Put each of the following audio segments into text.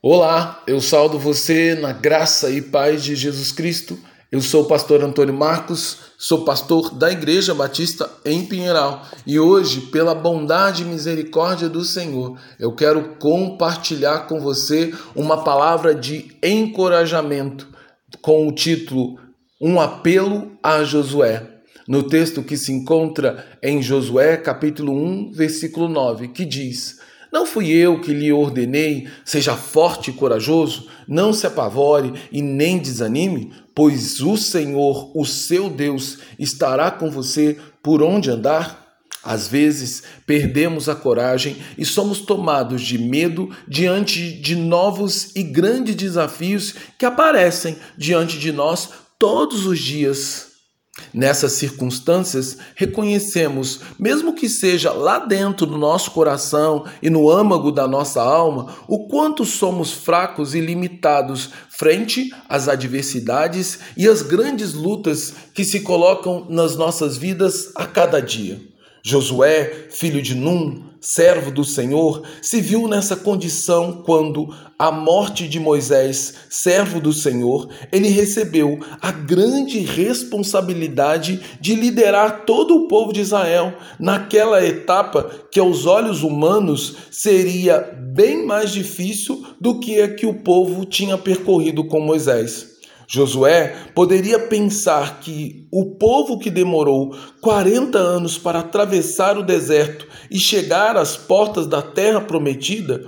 Olá, eu saldo você na graça e paz de Jesus Cristo. Eu sou o pastor Antônio Marcos, sou pastor da Igreja Batista em Pinheiral e hoje, pela bondade e misericórdia do Senhor, eu quero compartilhar com você uma palavra de encorajamento com o título Um apelo a Josué. No texto que se encontra em Josué, capítulo 1, versículo 9, que diz: não fui eu que lhe ordenei, seja forte e corajoso, não se apavore e nem desanime, pois o Senhor, o seu Deus, estará com você por onde andar? Às vezes perdemos a coragem e somos tomados de medo diante de novos e grandes desafios que aparecem diante de nós todos os dias. Nessas circunstâncias, reconhecemos, mesmo que seja lá dentro do nosso coração e no âmago da nossa alma, o quanto somos fracos e limitados frente às adversidades e às grandes lutas que se colocam nas nossas vidas a cada dia. Josué, filho de Num, servo do Senhor, se viu nessa condição quando, a morte de Moisés, servo do Senhor, ele recebeu a grande responsabilidade de liderar todo o povo de Israel naquela etapa que, aos olhos humanos, seria bem mais difícil do que a que o povo tinha percorrido com Moisés. Josué poderia pensar que o povo que demorou 40 anos para atravessar o deserto e chegar às portas da terra prometida,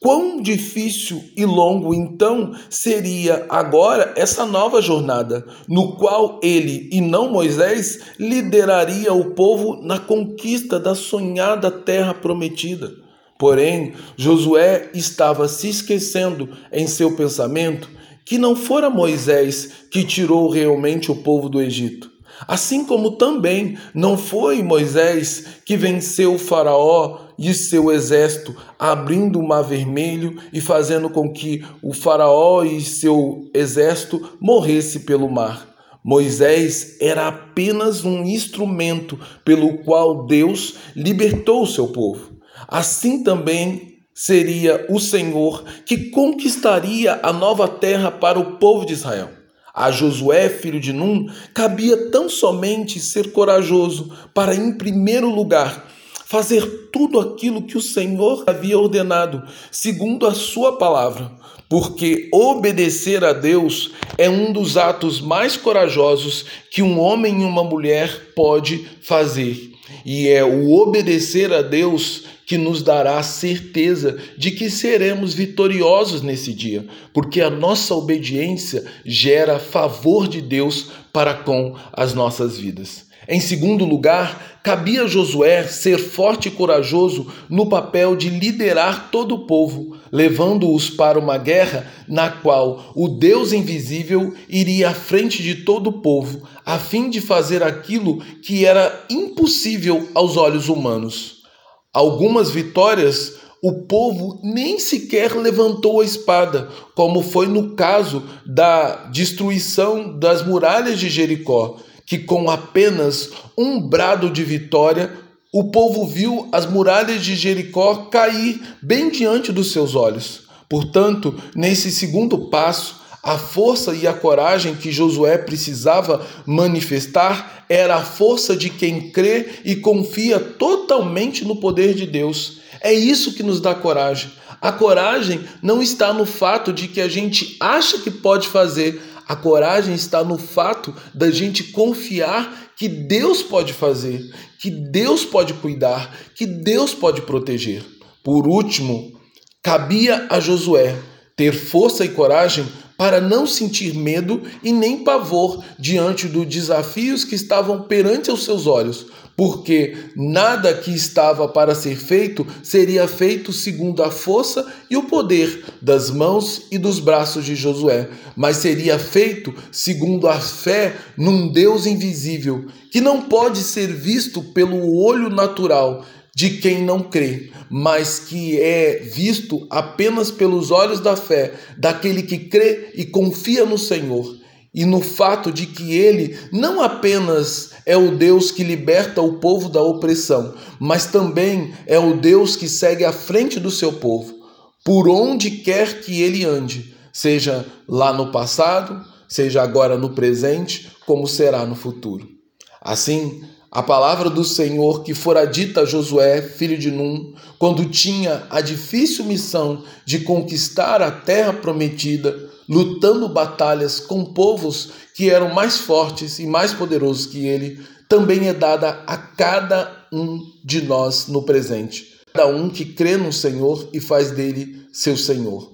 quão difícil e longo então seria agora essa nova jornada, no qual ele e não Moisés lideraria o povo na conquista da sonhada terra prometida. Porém, Josué estava se esquecendo em seu pensamento que não fora Moisés que tirou realmente o povo do Egito. Assim como também não foi Moisés que venceu o Faraó e seu exército, abrindo o mar vermelho e fazendo com que o Faraó e seu exército morresse pelo mar. Moisés era apenas um instrumento pelo qual Deus libertou o seu povo. Assim também seria o Senhor que conquistaria a nova terra para o povo de Israel. A Josué, filho de Num, cabia tão somente ser corajoso para, em primeiro lugar, fazer tudo aquilo que o Senhor havia ordenado, segundo a sua palavra, porque obedecer a Deus é um dos atos mais corajosos que um homem e uma mulher pode fazer. E é o obedecer a Deus que nos dará a certeza de que seremos vitoriosos nesse dia, porque a nossa obediência gera favor de Deus para com as nossas vidas. Em segundo lugar, cabia a Josué ser forte e corajoso no papel de liderar todo o povo, levando-os para uma guerra na qual o Deus invisível iria à frente de todo o povo, a fim de fazer aquilo que era impossível aos olhos humanos. Algumas vitórias o povo nem sequer levantou a espada, como foi no caso da destruição das muralhas de Jericó, que com apenas um brado de vitória, o povo viu as muralhas de Jericó cair bem diante dos seus olhos. Portanto, nesse segundo passo, a força e a coragem que Josué precisava manifestar era a força de quem crê e confia totalmente no poder de Deus. É isso que nos dá coragem. A coragem não está no fato de que a gente acha que pode fazer, a coragem está no fato da gente confiar que Deus pode fazer, que Deus pode cuidar, que Deus pode proteger. Por último, cabia a Josué ter força e coragem para não sentir medo e nem pavor diante dos desafios que estavam perante os seus olhos, porque nada que estava para ser feito seria feito segundo a força e o poder das mãos e dos braços de Josué, mas seria feito segundo a fé num Deus invisível, que não pode ser visto pelo olho natural de quem não crê, mas que é visto apenas pelos olhos da fé daquele que crê e confia no Senhor e no fato de que ele não apenas é o Deus que liberta o povo da opressão, mas também é o Deus que segue à frente do seu povo. por onde quer que ele ande, seja lá no passado, seja agora no presente, como será no futuro. Assim, a palavra do Senhor que fora dita a Josué, filho de Num, quando tinha a difícil missão de conquistar a terra prometida, lutando batalhas com povos que eram mais fortes e mais poderosos que ele, também é dada a cada um de nós no presente. Cada um que crê no Senhor e faz dele seu Senhor.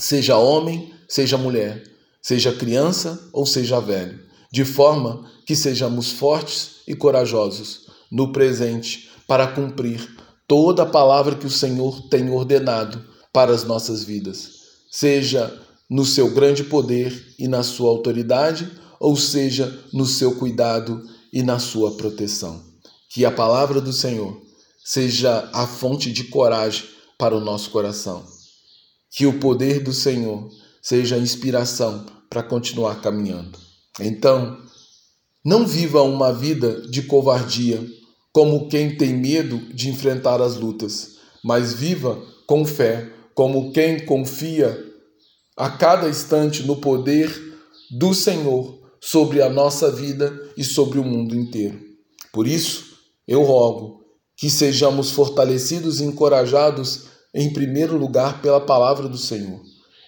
Seja homem, seja mulher, seja criança ou seja velho, de forma que sejamos fortes e corajosos no presente para cumprir toda a palavra que o Senhor tem ordenado para as nossas vidas, seja no seu grande poder e na sua autoridade, ou seja no seu cuidado e na sua proteção. Que a palavra do Senhor seja a fonte de coragem para o nosso coração. Que o poder do Senhor seja a inspiração para continuar caminhando. Então, não viva uma vida de covardia, como quem tem medo de enfrentar as lutas, mas viva com fé, como quem confia a cada instante no poder do Senhor sobre a nossa vida e sobre o mundo inteiro. Por isso, eu rogo que sejamos fortalecidos e encorajados, em primeiro lugar, pela palavra do Senhor,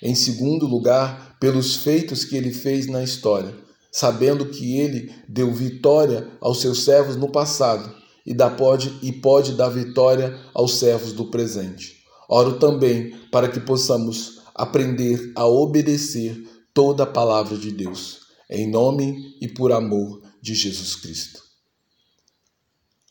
em segundo lugar, pelos feitos que ele fez na história, sabendo que ele deu vitória aos seus servos no passado e, dá, pode, e pode dar vitória aos servos do presente. Oro também para que possamos aprender a obedecer toda a palavra de Deus, em nome e por amor de Jesus Cristo.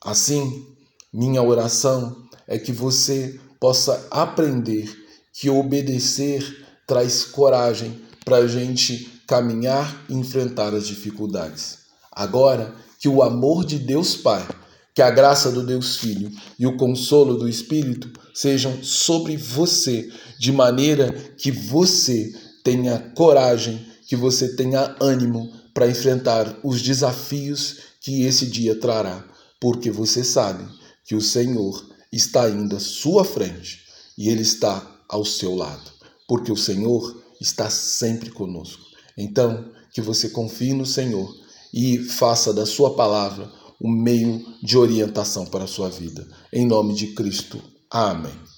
Assim, minha oração é que você possa aprender que obedecer traz coragem para a gente caminhar e enfrentar as dificuldades. Agora, que o amor de Deus Pai, que a graça do Deus Filho e o consolo do Espírito sejam sobre você, de maneira que você tenha coragem, que você tenha ânimo para enfrentar os desafios que esse dia trará porque você sabe que o Senhor está indo à sua frente e Ele está ao seu lado, porque o Senhor está sempre conosco. Então, que você confie no Senhor e faça da sua palavra o um meio de orientação para a sua vida. Em nome de Cristo. Amém.